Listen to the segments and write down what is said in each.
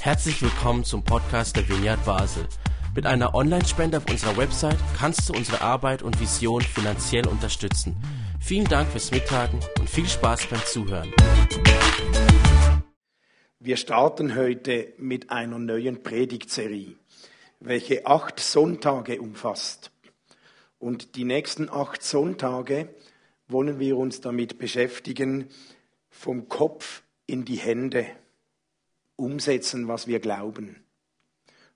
Herzlich willkommen zum Podcast der Vineyard Basel. Mit einer Online-Spende auf unserer Website kannst du unsere Arbeit und Vision finanziell unterstützen. Vielen Dank fürs Mittagen und viel Spaß beim Zuhören. Wir starten heute mit einer neuen Predigtserie, welche acht Sonntage umfasst. Und die nächsten acht Sonntage wollen wir uns damit beschäftigen, vom Kopf in die Hände umsetzen, was wir glauben.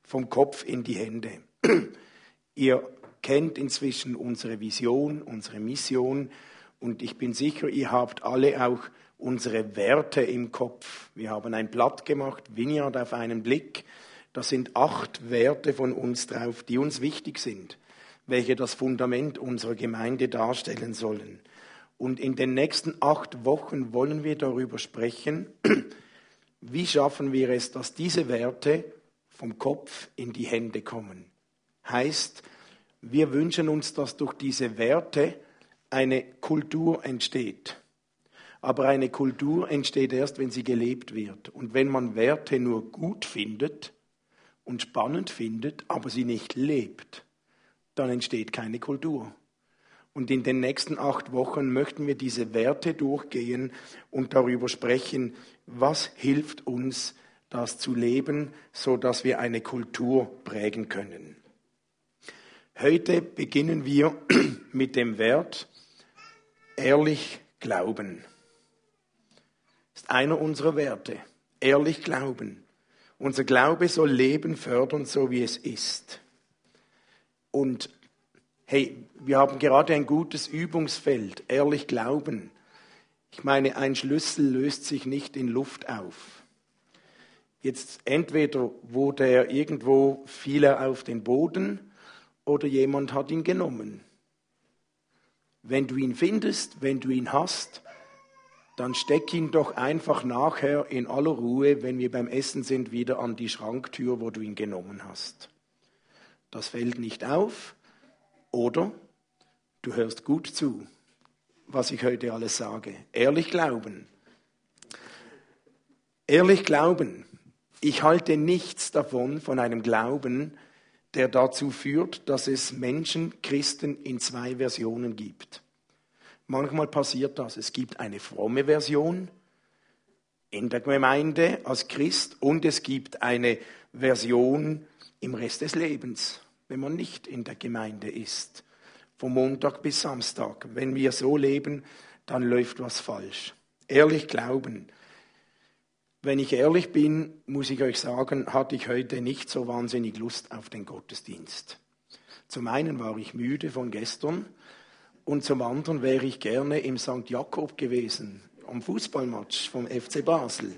Vom Kopf in die Hände. Ihr kennt inzwischen unsere Vision, unsere Mission und ich bin sicher, ihr habt alle auch unsere Werte im Kopf. Wir haben ein Blatt gemacht, Vineyard auf einen Blick. Da sind acht Werte von uns drauf, die uns wichtig sind, welche das Fundament unserer Gemeinde darstellen sollen. Und in den nächsten acht Wochen wollen wir darüber sprechen, wie schaffen wir es, dass diese Werte vom Kopf in die Hände kommen. Heißt, wir wünschen uns, dass durch diese Werte eine Kultur entsteht. Aber eine Kultur entsteht erst, wenn sie gelebt wird. Und wenn man Werte nur gut findet und spannend findet, aber sie nicht lebt, dann entsteht keine Kultur. Und in den nächsten acht Wochen möchten wir diese Werte durchgehen und darüber sprechen, was hilft uns, das zu leben, so dass wir eine Kultur prägen können. Heute beginnen wir mit dem Wert ehrlich glauben. Das ist einer unserer Werte. Ehrlich glauben. Unser Glaube soll Leben fördern, so wie es ist. Und hey, wir haben gerade ein gutes Übungsfeld. Ehrlich glauben. Ich meine, ein Schlüssel löst sich nicht in Luft auf. Jetzt entweder wurde er irgendwo fiel er auf den Boden oder jemand hat ihn genommen. Wenn du ihn findest, wenn du ihn hast, dann steck ihn doch einfach nachher in aller Ruhe, wenn wir beim Essen sind, wieder an die Schranktür, wo du ihn genommen hast. Das fällt nicht auf. Oder du hörst gut zu, was ich heute alles sage. Ehrlich glauben. Ehrlich glauben. Ich halte nichts davon, von einem Glauben, der dazu führt, dass es Menschen, Christen in zwei Versionen gibt. Manchmal passiert das. Es gibt eine fromme Version in der Gemeinde als Christ und es gibt eine Version im Rest des Lebens, wenn man nicht in der Gemeinde ist. Vom Montag bis Samstag. Wenn wir so leben, dann läuft was falsch. Ehrlich glauben. Wenn ich ehrlich bin, muss ich euch sagen, hatte ich heute nicht so wahnsinnig Lust auf den Gottesdienst. Zum einen war ich müde von gestern und zum anderen wäre ich gerne im St. Jakob gewesen, am Fußballmatch vom FC Basel.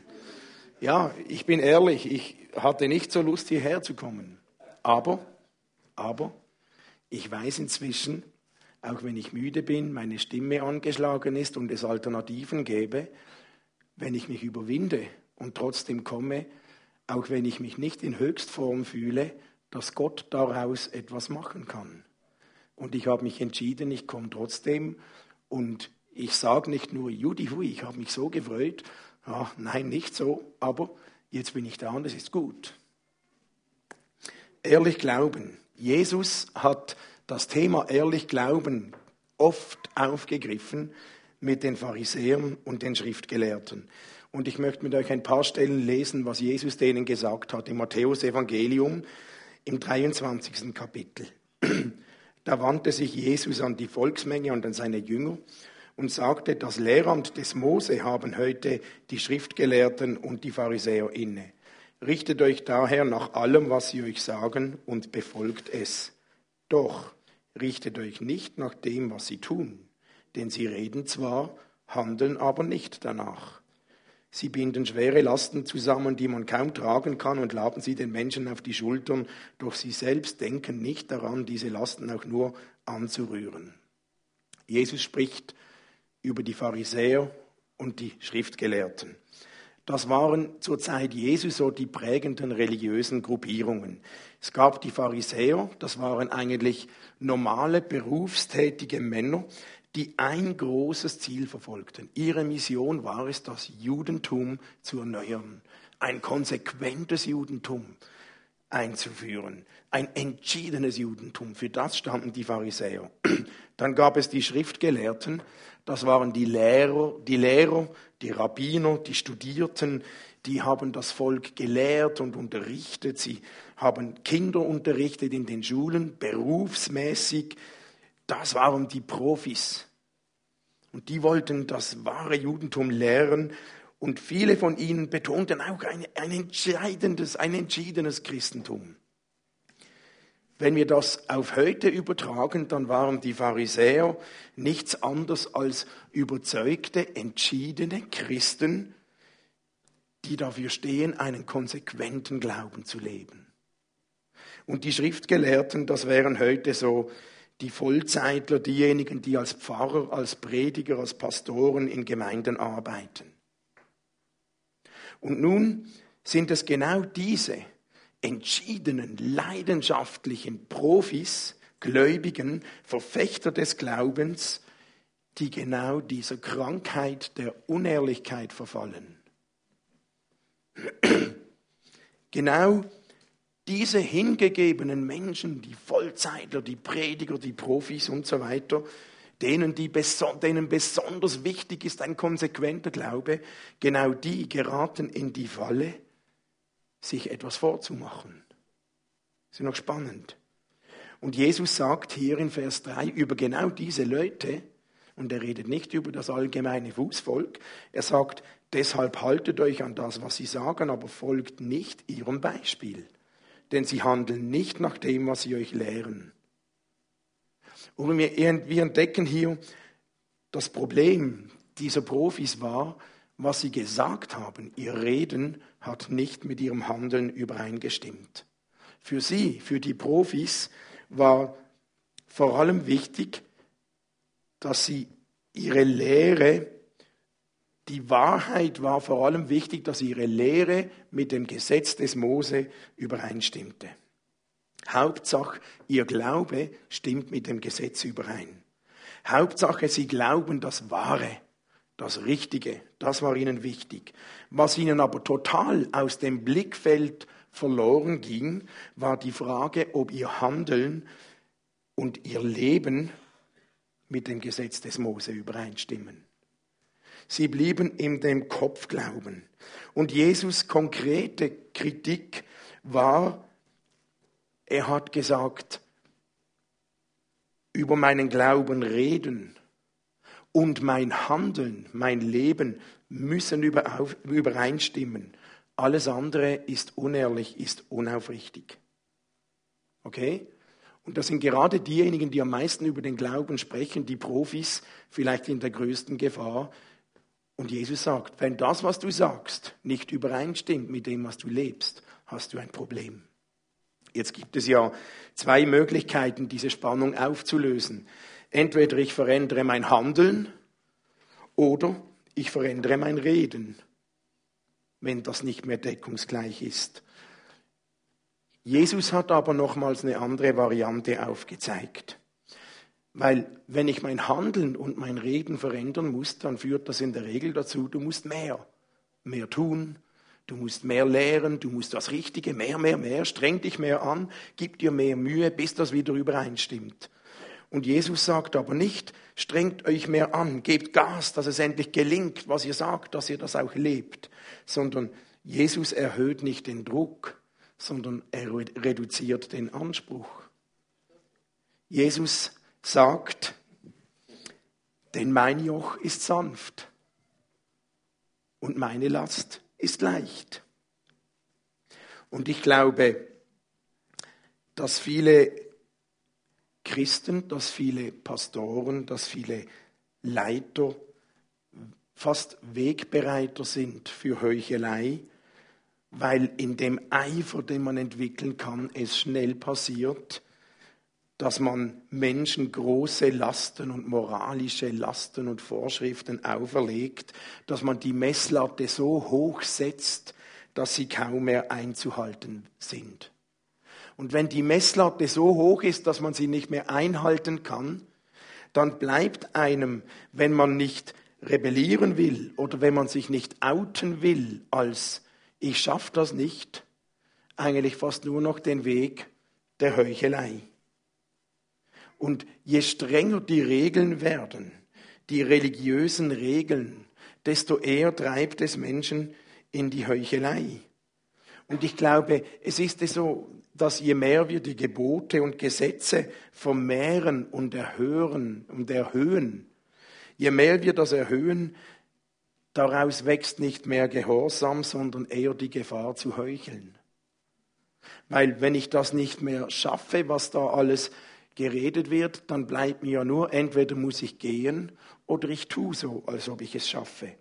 Ja, ich bin ehrlich, ich hatte nicht so Lust hierher zu kommen. Aber, aber, ich weiß inzwischen, auch wenn ich müde bin, meine Stimme angeschlagen ist und es Alternativen gäbe, wenn ich mich überwinde und trotzdem komme, auch wenn ich mich nicht in Höchstform fühle, dass Gott daraus etwas machen kann. Und ich habe mich entschieden, ich komme trotzdem und ich sage nicht nur, Judy, hui, ich habe mich so gefreut. Ja, nein, nicht so, aber jetzt bin ich da und es ist gut. Ehrlich glauben. Jesus hat das Thema ehrlich glauben oft aufgegriffen mit den Pharisäern und den Schriftgelehrten. Und ich möchte mit euch ein paar Stellen lesen, was Jesus denen gesagt hat im Matthäus Evangelium im 23. Kapitel. Da wandte sich Jesus an die Volksmenge und an seine Jünger und sagte, das Lehramt des Mose haben heute die Schriftgelehrten und die Pharisäer inne. Richtet euch daher nach allem, was sie euch sagen, und befolgt es. Doch richtet euch nicht nach dem, was sie tun, denn sie reden zwar, handeln aber nicht danach. Sie binden schwere Lasten zusammen, die man kaum tragen kann, und laden sie den Menschen auf die Schultern, doch sie selbst denken nicht daran, diese Lasten auch nur anzurühren. Jesus spricht über die Pharisäer und die Schriftgelehrten. Das waren zur Zeit Jesu so die prägenden religiösen Gruppierungen. Es gab die Pharisäer, das waren eigentlich normale berufstätige Männer, die ein großes Ziel verfolgten. Ihre Mission war es, das Judentum zu erneuern. ein konsequentes Judentum einzuführen. Ein entschiedenes Judentum. Für das standen die Pharisäer. Dann gab es die Schriftgelehrten. Das waren die Lehrer, die Lehrer, die Rabbiner, die Studierten, die haben das Volk gelehrt und unterrichtet. Sie haben Kinder unterrichtet in den Schulen, berufsmäßig. Das waren die Profis. Und die wollten das wahre Judentum lehren. Und viele von ihnen betonten auch ein, ein entscheidendes, ein entschiedenes Christentum. Wenn wir das auf heute übertragen, dann waren die Pharisäer nichts anderes als überzeugte, entschiedene Christen, die dafür stehen, einen konsequenten Glauben zu leben. Und die Schriftgelehrten, das wären heute so die Vollzeitler, diejenigen, die als Pfarrer, als Prediger, als Pastoren in Gemeinden arbeiten. Und nun sind es genau diese entschiedenen, leidenschaftlichen Profis, Gläubigen, Verfechter des Glaubens, die genau dieser Krankheit der Unehrlichkeit verfallen. Genau diese hingegebenen Menschen, die Vollzeitler, die Prediger, die Profis und so weiter, denen, die, denen besonders wichtig ist ein konsequenter Glaube, genau die geraten in die Falle, sich etwas vorzumachen. Das ist noch spannend. Und Jesus sagt hier in Vers 3 über genau diese Leute, und er redet nicht über das allgemeine Fußvolk, er sagt, deshalb haltet euch an das, was sie sagen, aber folgt nicht ihrem Beispiel denn sie handeln nicht nach dem, was sie euch lehren. Und wir, wir entdecken hier, das Problem dieser Profis war, was sie gesagt haben. Ihr Reden hat nicht mit ihrem Handeln übereingestimmt. Für sie, für die Profis, war vor allem wichtig, dass sie ihre Lehre die Wahrheit war vor allem wichtig, dass ihre Lehre mit dem Gesetz des Mose übereinstimmte. Hauptsache, ihr Glaube stimmt mit dem Gesetz überein. Hauptsache, sie glauben das Wahre, das Richtige, das war ihnen wichtig. Was ihnen aber total aus dem Blickfeld verloren ging, war die Frage, ob ihr Handeln und ihr Leben mit dem Gesetz des Mose übereinstimmen. Sie blieben in dem Kopfglauben. Und Jesus konkrete Kritik war, er hat gesagt, über meinen Glauben reden und mein Handeln, mein Leben müssen übereinstimmen. Alles andere ist unehrlich, ist unaufrichtig. Okay? Und das sind gerade diejenigen, die am meisten über den Glauben sprechen, die Profis, vielleicht in der größten Gefahr, und Jesus sagt, wenn das, was du sagst, nicht übereinstimmt mit dem, was du lebst, hast du ein Problem. Jetzt gibt es ja zwei Möglichkeiten, diese Spannung aufzulösen. Entweder ich verändere mein Handeln oder ich verändere mein Reden, wenn das nicht mehr deckungsgleich ist. Jesus hat aber nochmals eine andere Variante aufgezeigt. Weil wenn ich mein Handeln und mein Reden verändern muss, dann führt das in der Regel dazu, du musst mehr, mehr tun, du musst mehr lehren, du musst das Richtige, mehr, mehr, mehr, streng dich mehr an, gib dir mehr Mühe, bis das wieder übereinstimmt. Und Jesus sagt aber nicht, strengt euch mehr an, gebt Gas, dass es endlich gelingt, was ihr sagt, dass ihr das auch lebt, sondern Jesus erhöht nicht den Druck, sondern er reduziert den Anspruch. Jesus sagt, denn mein Joch ist sanft und meine Last ist leicht. Und ich glaube, dass viele Christen, dass viele Pastoren, dass viele Leiter fast Wegbereiter sind für Heuchelei, weil in dem Eifer, den man entwickeln kann, es schnell passiert, dass man Menschen große Lasten und moralische Lasten und Vorschriften auferlegt, dass man die Messlatte so hoch setzt, dass sie kaum mehr einzuhalten sind. Und wenn die Messlatte so hoch ist, dass man sie nicht mehr einhalten kann, dann bleibt einem, wenn man nicht rebellieren will oder wenn man sich nicht outen will als ich schaffe das nicht, eigentlich fast nur noch den Weg der Heuchelei. Und je strenger die Regeln werden, die religiösen Regeln, desto eher treibt es Menschen in die Heuchelei. Und ich glaube, es ist so, dass je mehr wir die Gebote und Gesetze vermehren und erhöhen und erhöhen, je mehr wir das erhöhen, daraus wächst nicht mehr Gehorsam, sondern eher die Gefahr zu heucheln. Weil wenn ich das nicht mehr schaffe, was da alles geredet wird, dann bleibt mir ja nur, entweder muss ich gehen oder ich tue so, als ob ich es schaffe.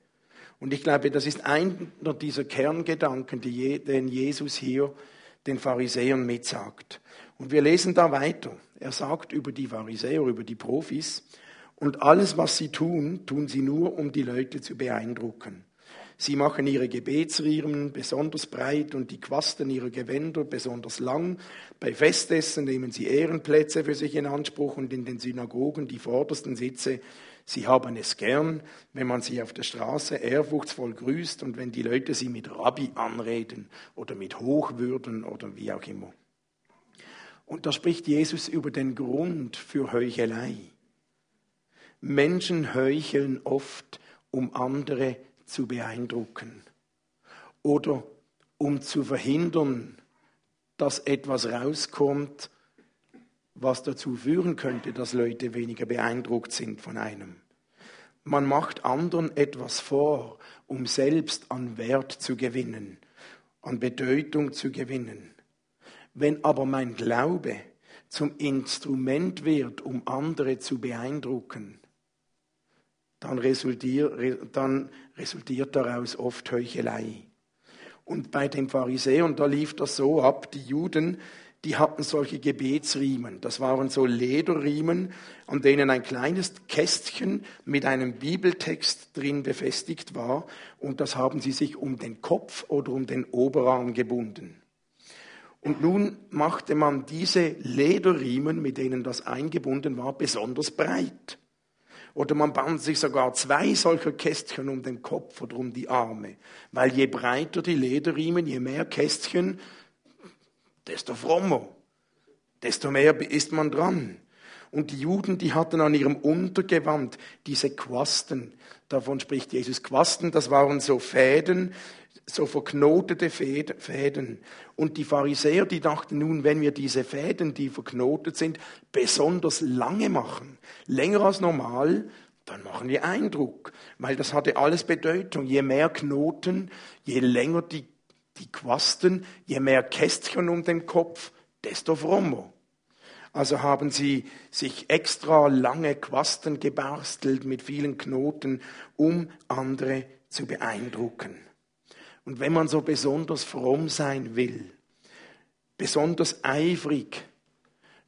Und ich glaube, das ist einer dieser Kerngedanken, den Jesus hier den Pharisäern mitsagt. Und wir lesen da weiter. Er sagt über die Pharisäer, über die Profis, und alles, was sie tun, tun sie nur, um die Leute zu beeindrucken. Sie machen ihre Gebetsriemen besonders breit und die Quasten ihrer Gewänder besonders lang. Bei Festessen nehmen sie Ehrenplätze für sich in Anspruch und in den Synagogen die vordersten Sitze. Sie haben es gern, wenn man sie auf der Straße ehrfurchtsvoll grüßt und wenn die Leute sie mit Rabbi anreden oder mit Hochwürden oder wie auch immer. Und da spricht Jesus über den Grund für Heuchelei. Menschen heucheln oft, um andere zu beeindrucken oder um zu verhindern, dass etwas rauskommt, was dazu führen könnte, dass Leute weniger beeindruckt sind von einem. Man macht anderen etwas vor, um selbst an Wert zu gewinnen, an Bedeutung zu gewinnen. Wenn aber mein Glaube zum Instrument wird, um andere zu beeindrucken, dann resultiert, dann resultiert daraus oft Heuchelei. Und bei den Pharisäern, da lief das so ab, die Juden, die hatten solche Gebetsriemen. Das waren so Lederriemen, an denen ein kleines Kästchen mit einem Bibeltext drin befestigt war. Und das haben sie sich um den Kopf oder um den Oberarm gebunden. Und nun machte man diese Lederriemen, mit denen das eingebunden war, besonders breit. Oder man band sich sogar zwei solcher Kästchen um den Kopf oder um die Arme. Weil je breiter die Lederriemen, je mehr Kästchen, desto frommer, desto mehr ist man dran. Und die Juden, die hatten an ihrem Untergewand diese Quasten. Davon spricht Jesus. Quasten, das waren so Fäden, so verknotete Fäden. Und die Pharisäer, die dachten nun, wenn wir diese Fäden, die verknotet sind, besonders lange machen, länger als normal, dann machen wir Eindruck, weil das hatte alles Bedeutung. Je mehr Knoten, je länger die, die Quasten, je mehr Kästchen um den Kopf, desto frommer. Also haben sie sich extra lange Quasten gebastelt mit vielen Knoten, um andere zu beeindrucken. Und wenn man so besonders fromm sein will, besonders eifrig,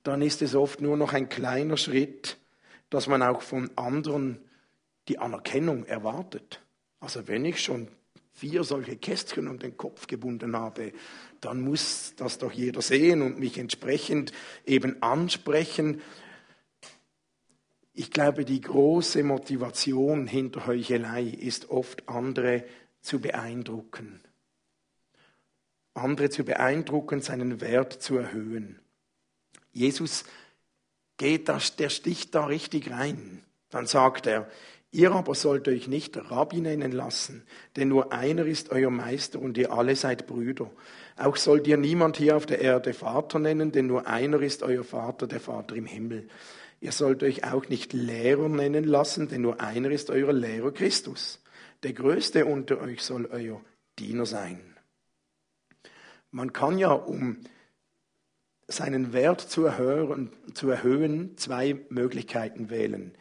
dann ist es oft nur noch ein kleiner Schritt, dass man auch von anderen die Anerkennung erwartet. Also wenn ich schon vier solche Kästchen um den Kopf gebunden habe, dann muss das doch jeder sehen und mich entsprechend eben ansprechen. Ich glaube, die große Motivation hinter Heuchelei ist oft andere zu beeindrucken. Andere zu beeindrucken, seinen Wert zu erhöhen. Jesus geht das, der sticht da richtig rein. Dann sagt er, ihr aber sollt euch nicht Rabbi nennen lassen, denn nur einer ist euer Meister und ihr alle seid Brüder. Auch sollt ihr niemand hier auf der Erde Vater nennen, denn nur einer ist euer Vater, der Vater im Himmel. Ihr sollt euch auch nicht Lehrer nennen lassen, denn nur einer ist euer Lehrer Christus. Der Größte unter euch soll euer Diener sein. Man kann ja, um seinen Wert zu erhöhen, zu erhöhen, zwei Möglichkeiten wählen.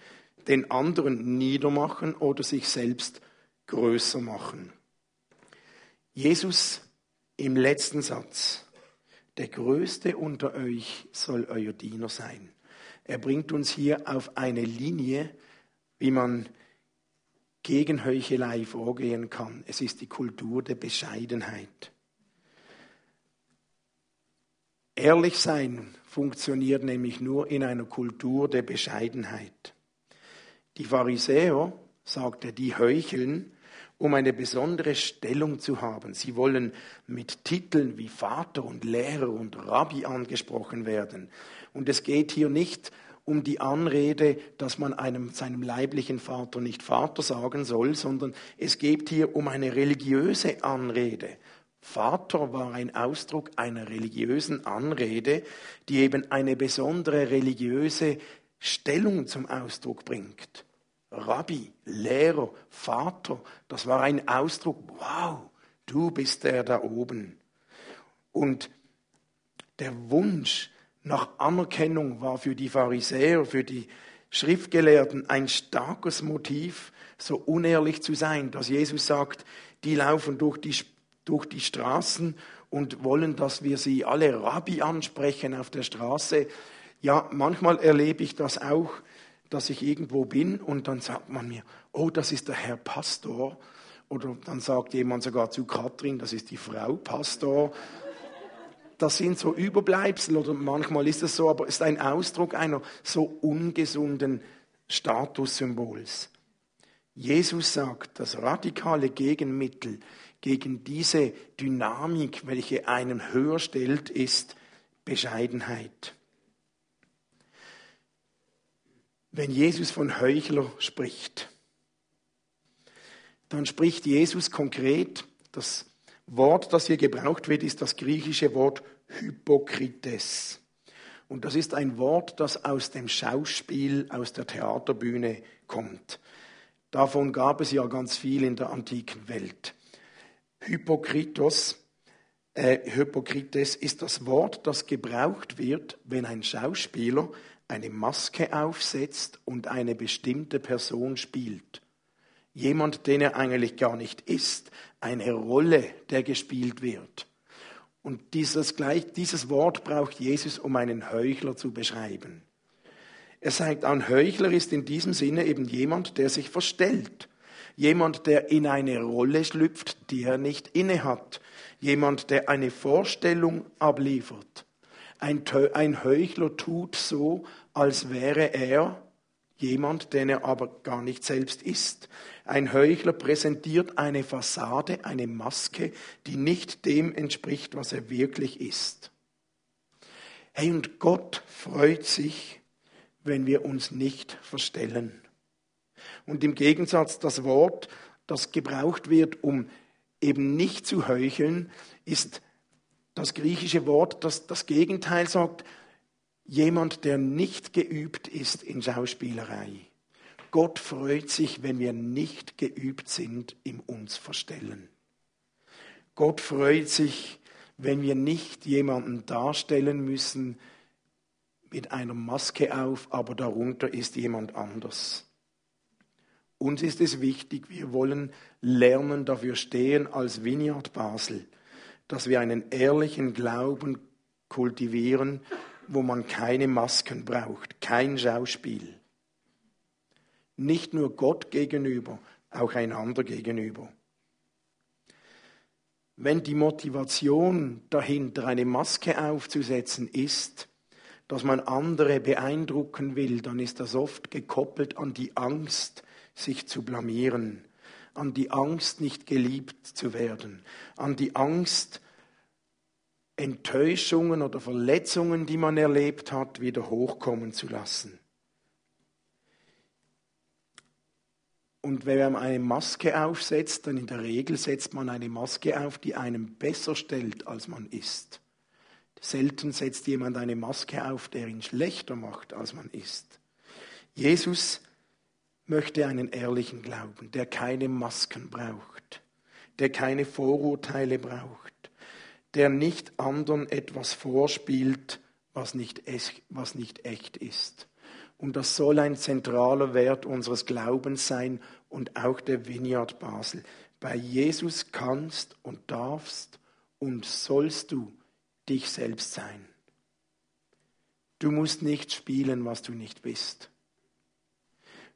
Den anderen niedermachen oder sich selbst größer machen. Jesus im letzten Satz, der Größte unter euch soll euer Diener sein. Er bringt uns hier auf eine Linie, wie man gegen Heuchelei vorgehen kann. Es ist die Kultur der Bescheidenheit. Ehrlich sein funktioniert nämlich nur in einer Kultur der Bescheidenheit. Die Pharisäer, sagt er, die heucheln um eine besondere Stellung zu haben. Sie wollen mit Titeln wie Vater und Lehrer und Rabbi angesprochen werden. Und es geht hier nicht um die Anrede, dass man einem, seinem leiblichen Vater nicht Vater sagen soll, sondern es geht hier um eine religiöse Anrede. Vater war ein Ausdruck einer religiösen Anrede, die eben eine besondere religiöse Stellung zum Ausdruck bringt. Rabbi, Lehrer, Vater, das war ein Ausdruck, wow, du bist der da oben. Und der Wunsch nach Anerkennung war für die Pharisäer, für die Schriftgelehrten ein starkes Motiv, so unehrlich zu sein, dass Jesus sagt, die laufen durch die, durch die Straßen und wollen, dass wir sie alle Rabbi ansprechen auf der Straße. Ja, manchmal erlebe ich das auch, dass ich irgendwo bin und dann sagt man mir, oh, das ist der Herr Pastor. Oder dann sagt jemand sogar zu Katrin, das ist die Frau Pastor. Das sind so Überbleibsel oder manchmal ist es so, aber es ist ein Ausdruck einer so ungesunden Statussymbols. Jesus sagt, das radikale Gegenmittel gegen diese Dynamik, welche einen höher stellt, ist Bescheidenheit. Wenn Jesus von Heuchler spricht, dann spricht Jesus konkret, das Wort, das hier gebraucht wird, ist das griechische Wort Hypokrites. Und das ist ein Wort, das aus dem Schauspiel, aus der Theaterbühne kommt. Davon gab es ja ganz viel in der antiken Welt. Hypokritos, äh, Hypokrites ist das Wort, das gebraucht wird, wenn ein Schauspieler eine Maske aufsetzt und eine bestimmte Person spielt. Jemand, den er eigentlich gar nicht ist, eine Rolle, der gespielt wird. Und dieses, gleich, dieses Wort braucht Jesus, um einen Heuchler zu beschreiben. Er sagt, ein Heuchler ist in diesem Sinne eben jemand, der sich verstellt. Jemand, der in eine Rolle schlüpft, die er nicht innehat. Jemand, der eine Vorstellung abliefert. Ein, ein Heuchler tut so, als wäre er jemand, den er aber gar nicht selbst ist. Ein Heuchler präsentiert eine Fassade, eine Maske, die nicht dem entspricht, was er wirklich ist. Hey, und Gott freut sich, wenn wir uns nicht verstellen. Und im Gegensatz das Wort, das gebraucht wird, um eben nicht zu heucheln, ist das griechische Wort, das das Gegenteil sagt, jemand, der nicht geübt ist in Schauspielerei. Gott freut sich, wenn wir nicht geübt sind im uns verstellen. Gott freut sich, wenn wir nicht jemanden darstellen müssen mit einer Maske auf, aber darunter ist jemand anders. Uns ist es wichtig, wir wollen lernen, dafür stehen als Vineyard Basel dass wir einen ehrlichen Glauben kultivieren, wo man keine Masken braucht, kein Schauspiel. Nicht nur Gott gegenüber, auch einander gegenüber. Wenn die Motivation dahinter, eine Maske aufzusetzen, ist, dass man andere beeindrucken will, dann ist das oft gekoppelt an die Angst, sich zu blamieren, an die Angst, nicht geliebt zu werden, an die Angst, Enttäuschungen oder Verletzungen, die man erlebt hat, wieder hochkommen zu lassen. Und wenn man eine Maske aufsetzt, dann in der Regel setzt man eine Maske auf, die einem besser stellt, als man ist. Selten setzt jemand eine Maske auf, der ihn schlechter macht, als man ist. Jesus möchte einen ehrlichen Glauben, der keine Masken braucht, der keine Vorurteile braucht, der nicht anderen etwas vorspielt, was nicht, was nicht echt ist. Und das soll ein zentraler Wert unseres Glaubens sein und auch der Vineyard Basel. Bei Jesus kannst und darfst und sollst du dich selbst sein. Du musst nicht spielen, was du nicht bist.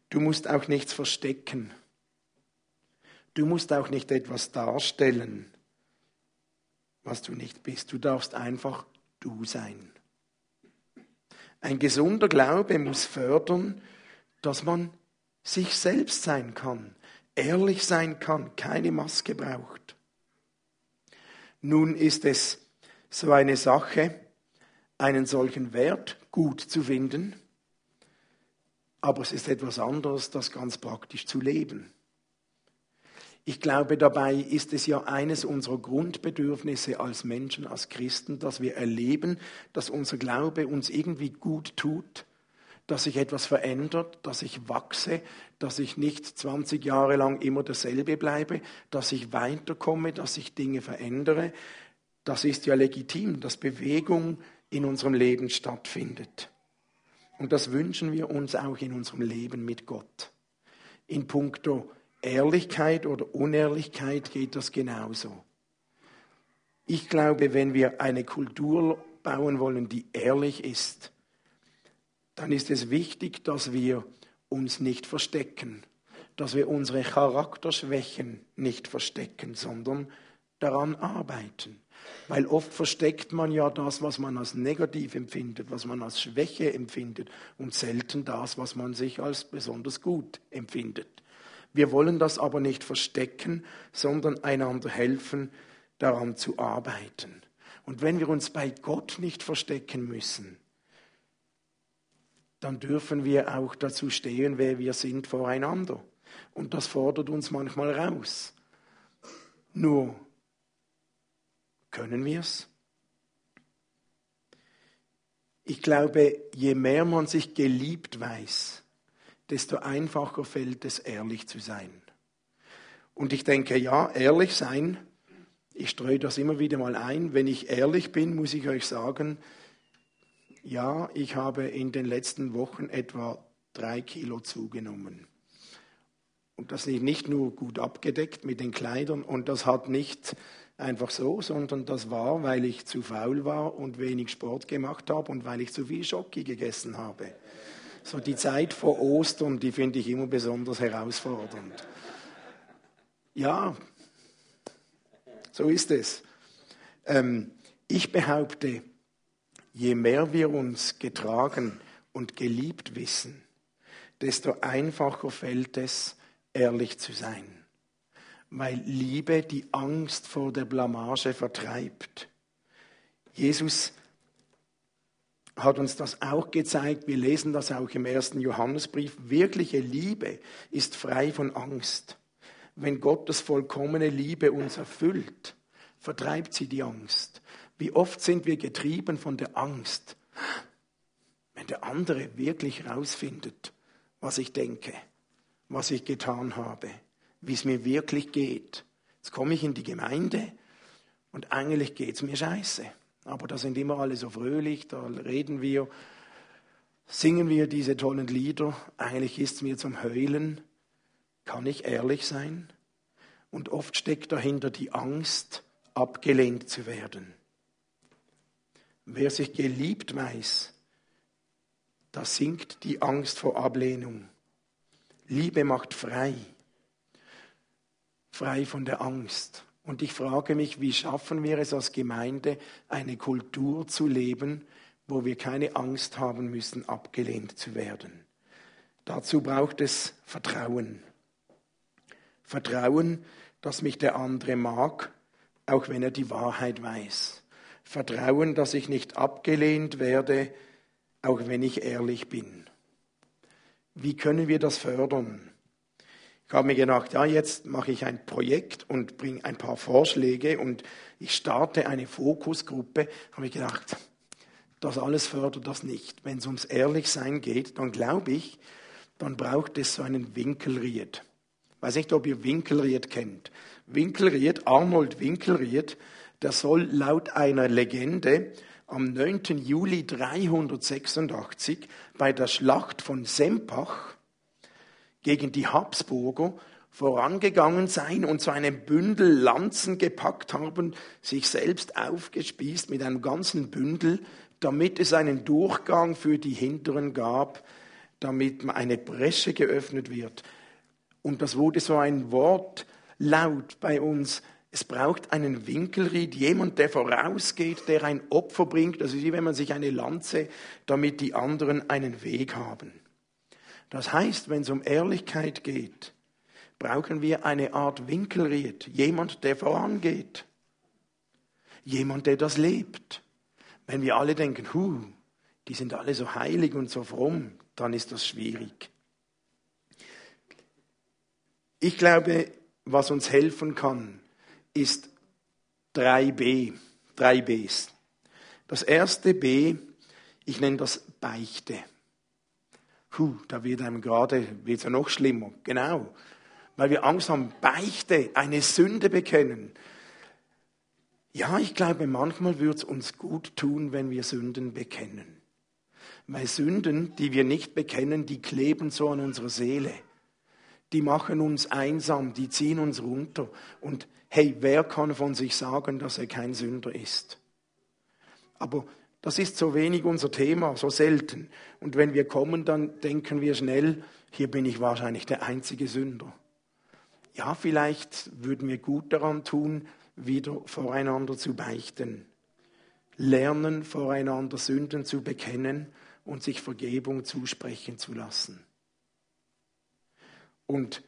Du musst auch nichts verstecken. Du musst auch nicht etwas darstellen, was du nicht bist. Du darfst einfach du sein. Ein gesunder Glaube muss fördern, dass man sich selbst sein kann, ehrlich sein kann, keine Maske braucht. Nun ist es so eine Sache, einen solchen Wert gut zu finden, aber es ist etwas anderes, das ganz praktisch zu leben. Ich glaube, dabei ist es ja eines unserer Grundbedürfnisse als Menschen, als Christen, dass wir erleben, dass unser Glaube uns irgendwie gut tut, dass sich etwas verändert, dass ich wachse, dass ich nicht 20 Jahre lang immer dasselbe bleibe, dass ich weiterkomme, dass ich Dinge verändere. Das ist ja legitim, dass Bewegung in unserem Leben stattfindet. Und das wünschen wir uns auch in unserem Leben mit Gott. In puncto Ehrlichkeit oder Unehrlichkeit geht das genauso. Ich glaube, wenn wir eine Kultur bauen wollen, die ehrlich ist, dann ist es wichtig, dass wir uns nicht verstecken, dass wir unsere Charakterschwächen nicht verstecken, sondern daran arbeiten. Weil oft versteckt man ja das, was man als negativ empfindet, was man als Schwäche empfindet und selten das, was man sich als besonders gut empfindet. Wir wollen das aber nicht verstecken, sondern einander helfen, daran zu arbeiten. Und wenn wir uns bei Gott nicht verstecken müssen, dann dürfen wir auch dazu stehen, wer wir sind voreinander. Und das fordert uns manchmal raus. Nur können wir es? Ich glaube, je mehr man sich geliebt weiß, desto einfacher fällt es, ehrlich zu sein. Und ich denke, ja, ehrlich sein, ich streue das immer wieder mal ein. Wenn ich ehrlich bin, muss ich euch sagen, ja, ich habe in den letzten Wochen etwa drei Kilo zugenommen. Und das ist nicht nur gut abgedeckt mit den Kleidern und das hat nicht einfach so, sondern das war, weil ich zu faul war und wenig Sport gemacht habe und weil ich zu viel Schocki gegessen habe. So die Zeit vor Ostern, die finde ich immer besonders herausfordernd. Ja, so ist es. Ähm, ich behaupte, je mehr wir uns getragen und geliebt wissen, desto einfacher fällt es, ehrlich zu sein. Weil Liebe die Angst vor der Blamage vertreibt. Jesus hat uns das auch gezeigt. Wir lesen das auch im ersten Johannesbrief. Wirkliche Liebe ist frei von Angst. Wenn Gottes vollkommene Liebe uns erfüllt, vertreibt sie die Angst. Wie oft sind wir getrieben von der Angst, wenn der andere wirklich herausfindet, was ich denke, was ich getan habe, wie es mir wirklich geht. Jetzt komme ich in die Gemeinde und eigentlich geht es mir scheiße. Aber da sind immer alle so fröhlich, da reden wir, singen wir diese tollen Lieder. Eigentlich ist es mir zum Heulen. Kann ich ehrlich sein? Und oft steckt dahinter die Angst, abgelehnt zu werden. Wer sich geliebt weiß, da sinkt die Angst vor Ablehnung. Liebe macht frei, frei von der Angst. Und ich frage mich, wie schaffen wir es als Gemeinde, eine Kultur zu leben, wo wir keine Angst haben müssen, abgelehnt zu werden. Dazu braucht es Vertrauen. Vertrauen, dass mich der andere mag, auch wenn er die Wahrheit weiß. Vertrauen, dass ich nicht abgelehnt werde, auch wenn ich ehrlich bin. Wie können wir das fördern? Ich habe mir gedacht, ja, jetzt mache ich ein Projekt und bringe ein paar Vorschläge und ich starte eine Fokusgruppe. Habe ich gedacht, das alles fördert das nicht. Wenn es ums Ehrlichsein geht, dann glaube ich, dann braucht es so einen Winkelried. Weiß nicht, ob ihr Winkelried kennt. Winkelried, Arnold Winkelried, der soll laut einer Legende am 9. Juli 386 bei der Schlacht von Sempach gegen die Habsburger vorangegangen sein und so einen Bündel Lanzen gepackt haben, sich selbst aufgespießt mit einem ganzen Bündel, damit es einen Durchgang für die Hinteren gab, damit eine Bresche geöffnet wird. Und das wurde so ein Wort laut bei uns. Es braucht einen Winkelried, jemand, der vorausgeht, der ein Opfer bringt. Das ist wie wenn man sich eine Lanze, damit die anderen einen Weg haben. Das heißt, wenn es um Ehrlichkeit geht, brauchen wir eine Art Winkelried, jemand, der vorangeht, jemand, der das lebt. Wenn wir alle denken, hu, die sind alle so heilig und so fromm, dann ist das schwierig. Ich glaube, was uns helfen kann, ist 3b, 3 Bs. Das erste B, ich nenne das Beichte. Puh, da wird einem gerade wird's ja noch schlimmer. Genau. Weil wir Angst haben, Beichte, eine Sünde bekennen. Ja, ich glaube, manchmal wird es uns gut tun, wenn wir Sünden bekennen. Weil Sünden, die wir nicht bekennen, die kleben so an unserer Seele. Die machen uns einsam, die ziehen uns runter. Und hey, wer kann von sich sagen, dass er kein Sünder ist? Aber das ist so wenig unser Thema, so selten. Und wenn wir kommen, dann denken wir schnell, hier bin ich wahrscheinlich der einzige Sünder. Ja, vielleicht würden wir gut daran tun, wieder voreinander zu beichten. Lernen, voreinander Sünden zu bekennen und sich Vergebung zusprechen zu lassen. Und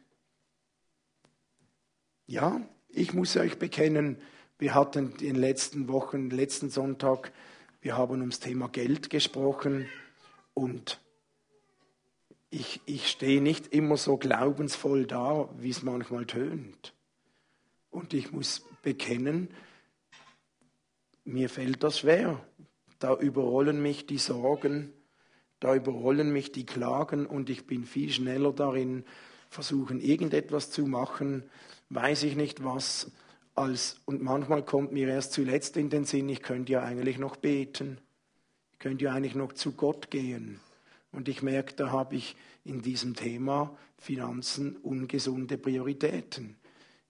ja, ich muss euch bekennen, wir hatten in den letzten Wochen, letzten Sonntag, wir haben ums Thema Geld gesprochen und ich, ich stehe nicht immer so glaubensvoll da, wie es manchmal tönt. Und ich muss bekennen, mir fällt das schwer. Da überrollen mich die Sorgen, da überrollen mich die Klagen und ich bin viel schneller darin, versuchen irgendetwas zu machen, weiß ich nicht was, als, und manchmal kommt mir erst zuletzt in den Sinn, ich könnte ja eigentlich noch beten, ich könnte ja eigentlich noch zu Gott gehen. Und ich merke, da habe ich in diesem Thema Finanzen ungesunde Prioritäten.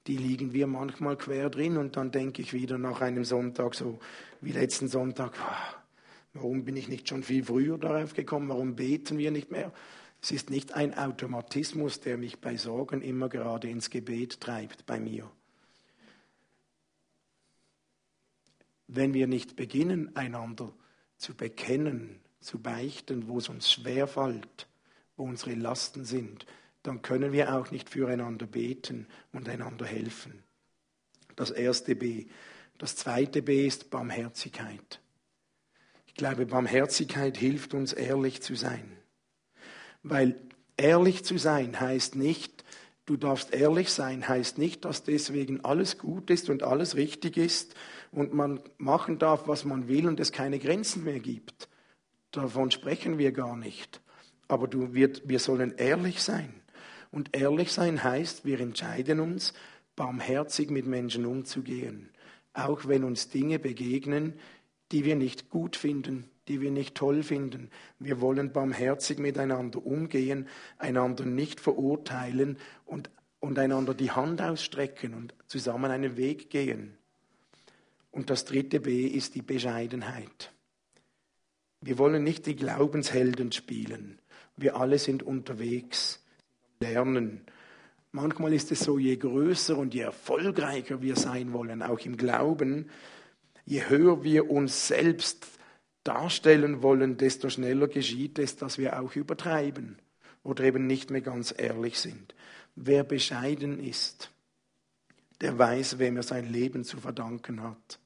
Die liegen wir manchmal quer drin und dann denke ich wieder nach einem Sonntag, so wie letzten Sonntag, warum bin ich nicht schon viel früher darauf gekommen, warum beten wir nicht mehr? Es ist nicht ein Automatismus, der mich bei Sorgen immer gerade ins Gebet treibt, bei mir. Wenn wir nicht beginnen, einander zu bekennen, zu beichten, wo es uns schwer fällt, wo unsere Lasten sind, dann können wir auch nicht füreinander beten und einander helfen. Das erste B. Das zweite B ist Barmherzigkeit. Ich glaube, Barmherzigkeit hilft uns, ehrlich zu sein. Weil ehrlich zu sein heißt nicht, du darfst ehrlich sein, heißt nicht, dass deswegen alles gut ist und alles richtig ist und man machen darf, was man will und es keine Grenzen mehr gibt. Davon sprechen wir gar nicht. Aber du, wir, wir sollen ehrlich sein. Und ehrlich sein heißt, wir entscheiden uns, barmherzig mit Menschen umzugehen. Auch wenn uns Dinge begegnen, die wir nicht gut finden, die wir nicht toll finden. Wir wollen barmherzig miteinander umgehen, einander nicht verurteilen und, und einander die Hand ausstrecken und zusammen einen Weg gehen. Und das dritte B ist die Bescheidenheit. Wir wollen nicht die Glaubenshelden spielen. Wir alle sind unterwegs, lernen. Manchmal ist es so, je größer und je erfolgreicher wir sein wollen, auch im Glauben, je höher wir uns selbst darstellen wollen, desto schneller geschieht es, dass wir auch übertreiben oder eben nicht mehr ganz ehrlich sind. Wer bescheiden ist, der weiß, wem er sein Leben zu verdanken hat.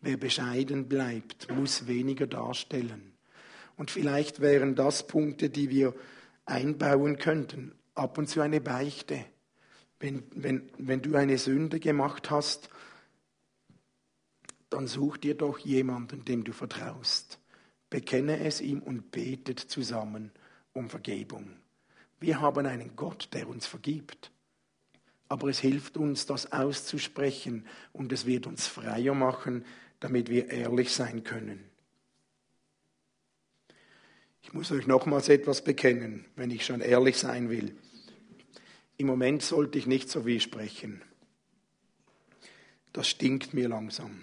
Wer bescheiden bleibt, muss weniger darstellen. Und vielleicht wären das Punkte, die wir einbauen könnten. Ab und zu eine Beichte. Wenn, wenn, wenn du eine Sünde gemacht hast, dann such dir doch jemanden, dem du vertraust. Bekenne es ihm und betet zusammen um Vergebung. Wir haben einen Gott, der uns vergibt. Aber es hilft uns, das auszusprechen und es wird uns freier machen, damit wir ehrlich sein können. Ich muss euch nochmals etwas bekennen, wenn ich schon ehrlich sein will. Im Moment sollte ich nicht so viel sprechen. Das stinkt mir langsam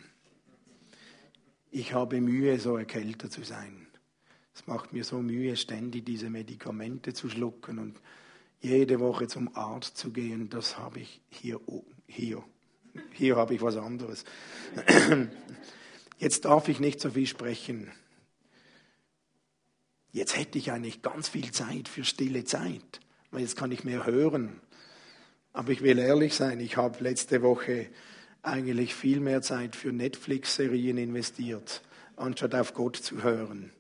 ich habe Mühe, so erkältet zu sein. Es macht mir so Mühe, ständig diese Medikamente zu schlucken und jede Woche zum Arzt zu gehen. Das habe ich hier, hier. Hier habe ich was anderes. Jetzt darf ich nicht so viel sprechen. Jetzt hätte ich eigentlich ganz viel Zeit für stille Zeit, weil jetzt kann ich mehr hören. Aber ich will ehrlich sein, ich habe letzte Woche eigentlich viel mehr Zeit für Netflix-Serien investiert, anstatt auf Gott zu hören.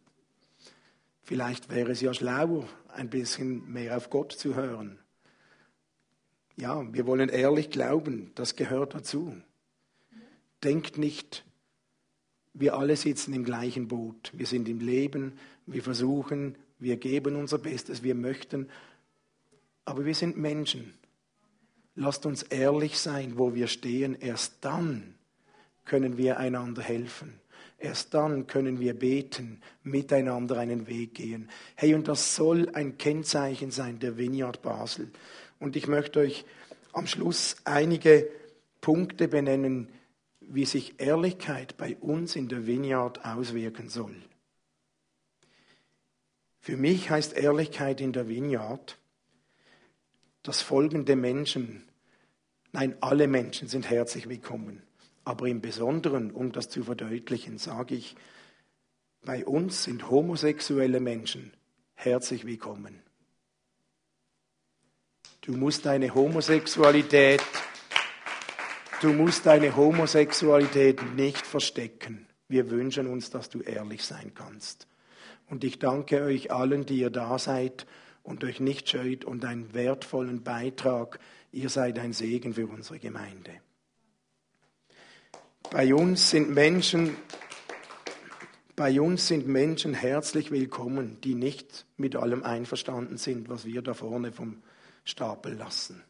Vielleicht wäre es ja schlauer, ein bisschen mehr auf Gott zu hören. Ja, wir wollen ehrlich glauben, das gehört dazu. Denkt nicht, wir alle sitzen im gleichen Boot. Wir sind im Leben, wir versuchen, wir geben unser Bestes, wir möchten, aber wir sind Menschen. Lasst uns ehrlich sein, wo wir stehen. Erst dann können wir einander helfen. Erst dann können wir beten, miteinander einen Weg gehen. Hey, und das soll ein Kennzeichen sein der Vineyard Basel. Und ich möchte euch am Schluss einige Punkte benennen, wie sich Ehrlichkeit bei uns in der Vineyard auswirken soll. Für mich heißt Ehrlichkeit in der Vineyard, dass folgende Menschen, nein, alle Menschen sind herzlich willkommen, aber im Besonderen, um das zu verdeutlichen, sage ich, bei uns sind homosexuelle Menschen herzlich willkommen. Du musst deine Homosexualität, du musst deine Homosexualität nicht verstecken. Wir wünschen uns, dass du ehrlich sein kannst. Und ich danke euch allen, die ihr da seid und euch nicht scheut und einen wertvollen Beitrag. Ihr seid ein Segen für unsere Gemeinde. Bei uns sind Menschen, bei uns sind Menschen herzlich willkommen, die nicht mit allem einverstanden sind, was wir da vorne vom Stapel lassen.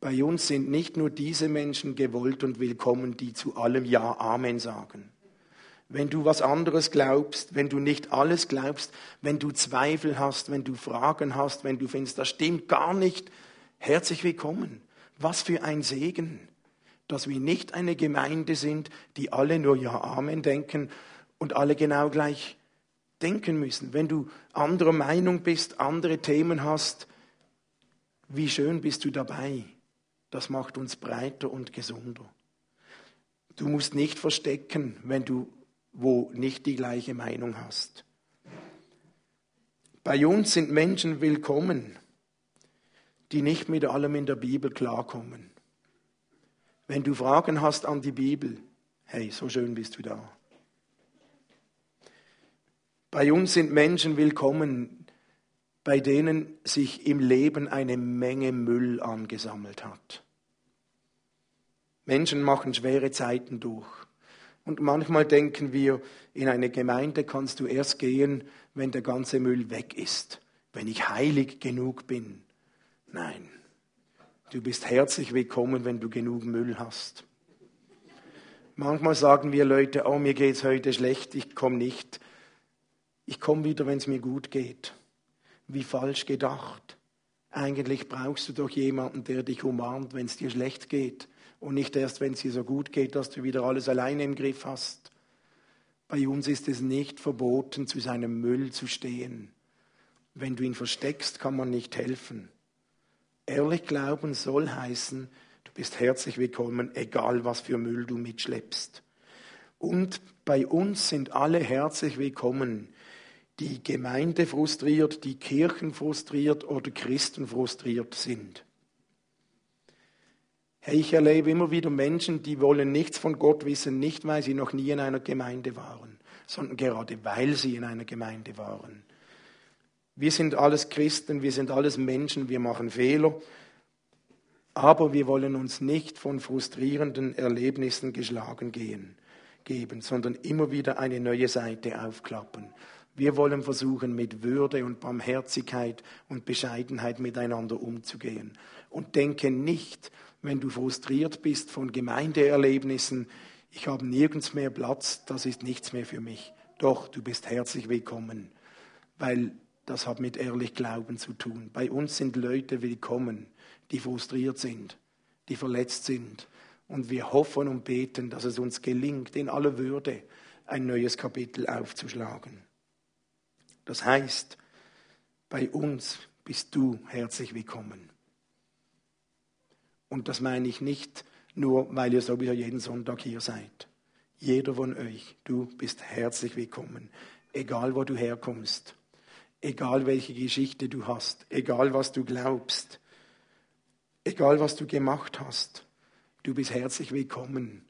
Bei uns sind nicht nur diese Menschen gewollt und willkommen, die zu allem Ja, Amen sagen. Wenn du was anderes glaubst, wenn du nicht alles glaubst, wenn du Zweifel hast, wenn du Fragen hast, wenn du findest, das stimmt gar nicht, herzlich willkommen. Was für ein Segen, dass wir nicht eine Gemeinde sind, die alle nur Ja, Amen denken und alle genau gleich denken müssen. Wenn du anderer Meinung bist, andere Themen hast, wie schön bist du dabei. Das macht uns breiter und gesunder. Du musst nicht verstecken, wenn du wo nicht die gleiche Meinung hast. Bei uns sind Menschen willkommen, die nicht mit allem in der Bibel klarkommen. Wenn du Fragen hast an die Bibel, hey, so schön bist du da. Bei uns sind Menschen willkommen, bei denen sich im Leben eine Menge Müll angesammelt hat. Menschen machen schwere Zeiten durch. Und manchmal denken wir, in eine Gemeinde kannst du erst gehen, wenn der ganze Müll weg ist, wenn ich heilig genug bin. Nein, du bist herzlich willkommen, wenn du genug Müll hast. Manchmal sagen wir Leute, oh, mir geht's heute schlecht, ich komme nicht. Ich komme wieder, wenn es mir gut geht wie falsch gedacht. Eigentlich brauchst du doch jemanden, der dich umarmt, wenn es dir schlecht geht und nicht erst, wenn es dir so gut geht, dass du wieder alles alleine im Griff hast. Bei uns ist es nicht verboten, zu seinem Müll zu stehen. Wenn du ihn versteckst, kann man nicht helfen. Ehrlich glauben soll heißen, du bist herzlich willkommen, egal was für Müll du mitschleppst. Und bei uns sind alle herzlich willkommen, die Gemeinde frustriert, die Kirchen frustriert oder Christen frustriert sind. Hey, ich erlebe immer wieder Menschen, die wollen nichts von Gott wissen, nicht weil sie noch nie in einer Gemeinde waren, sondern gerade weil sie in einer Gemeinde waren. Wir sind alles Christen, wir sind alles Menschen, wir machen Fehler, aber wir wollen uns nicht von frustrierenden Erlebnissen geschlagen gehen, geben, sondern immer wieder eine neue Seite aufklappen. Wir wollen versuchen, mit Würde und Barmherzigkeit und Bescheidenheit miteinander umzugehen. Und denke nicht, wenn du frustriert bist von Gemeindeerlebnissen, ich habe nirgends mehr Platz, das ist nichts mehr für mich. Doch, du bist herzlich willkommen, weil das hat mit ehrlich Glauben zu tun. Bei uns sind Leute willkommen, die frustriert sind, die verletzt sind. Und wir hoffen und beten, dass es uns gelingt, in aller Würde ein neues Kapitel aufzuschlagen. Das heißt, bei uns bist du herzlich willkommen. Und das meine ich nicht nur, weil ihr sowieso jeden Sonntag hier seid. Jeder von euch, du bist herzlich willkommen. Egal, wo du herkommst, egal welche Geschichte du hast, egal was du glaubst. egal was du gemacht hast, du bist herzlich willkommen,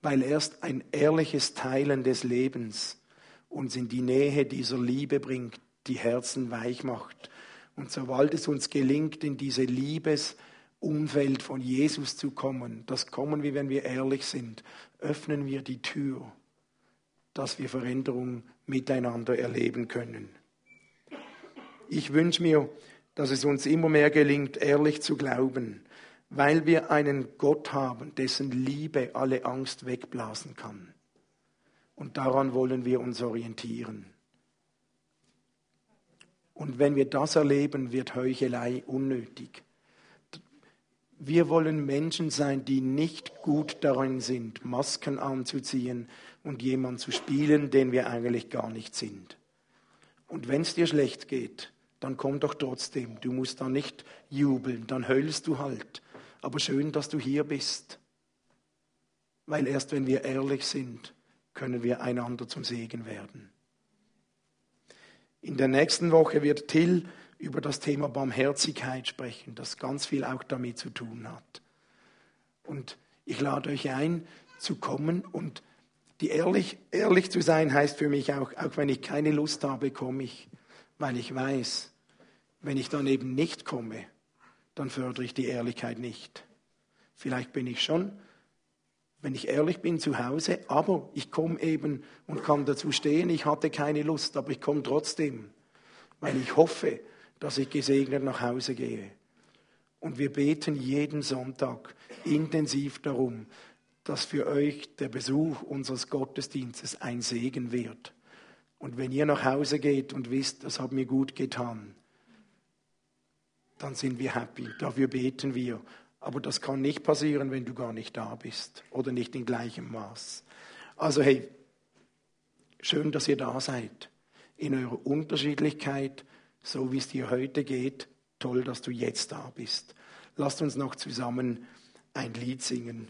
weil erst ein ehrliches Teilen des Lebens uns in die Nähe dieser Liebe bringt, die Herzen weich macht. Und sobald es uns gelingt, in diese Liebesumfeld von Jesus zu kommen, das kommen wir, wenn wir ehrlich sind, öffnen wir die Tür, dass wir Veränderung miteinander erleben können. Ich wünsche mir, dass es uns immer mehr gelingt, ehrlich zu glauben, weil wir einen Gott haben, dessen Liebe alle Angst wegblasen kann. Und daran wollen wir uns orientieren. Und wenn wir das erleben, wird Heuchelei unnötig. Wir wollen Menschen sein, die nicht gut darin sind, Masken anzuziehen und jemand zu spielen, den wir eigentlich gar nicht sind. Und wenn es dir schlecht geht, dann komm doch trotzdem. Du musst da nicht jubeln, dann heulst du halt. Aber schön, dass du hier bist. Weil erst wenn wir ehrlich sind, können wir einander zum Segen werden. In der nächsten Woche wird Till über das Thema Barmherzigkeit sprechen, das ganz viel auch damit zu tun hat. Und ich lade euch ein, zu kommen und die ehrlich, ehrlich zu sein heißt für mich auch, auch wenn ich keine Lust habe, komme ich, weil ich weiß, wenn ich dann eben nicht komme, dann fördere ich die Ehrlichkeit nicht. Vielleicht bin ich schon, wenn ich ehrlich bin, zu Hause, aber ich komme eben und kann dazu stehen, ich hatte keine Lust, aber ich komme trotzdem, weil ich hoffe, dass ich gesegnet nach Hause gehe. Und wir beten jeden Sonntag intensiv darum, dass für euch der Besuch unseres Gottesdienstes ein Segen wird. Und wenn ihr nach Hause geht und wisst, das hat mir gut getan, dann sind wir happy. Dafür beten wir. Aber das kann nicht passieren, wenn du gar nicht da bist oder nicht in gleichem Maß. Also hey, schön, dass ihr da seid. In eurer Unterschiedlichkeit, so wie es dir heute geht, toll, dass du jetzt da bist. Lasst uns noch zusammen ein Lied singen.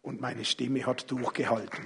Und meine Stimme hat durchgehalten.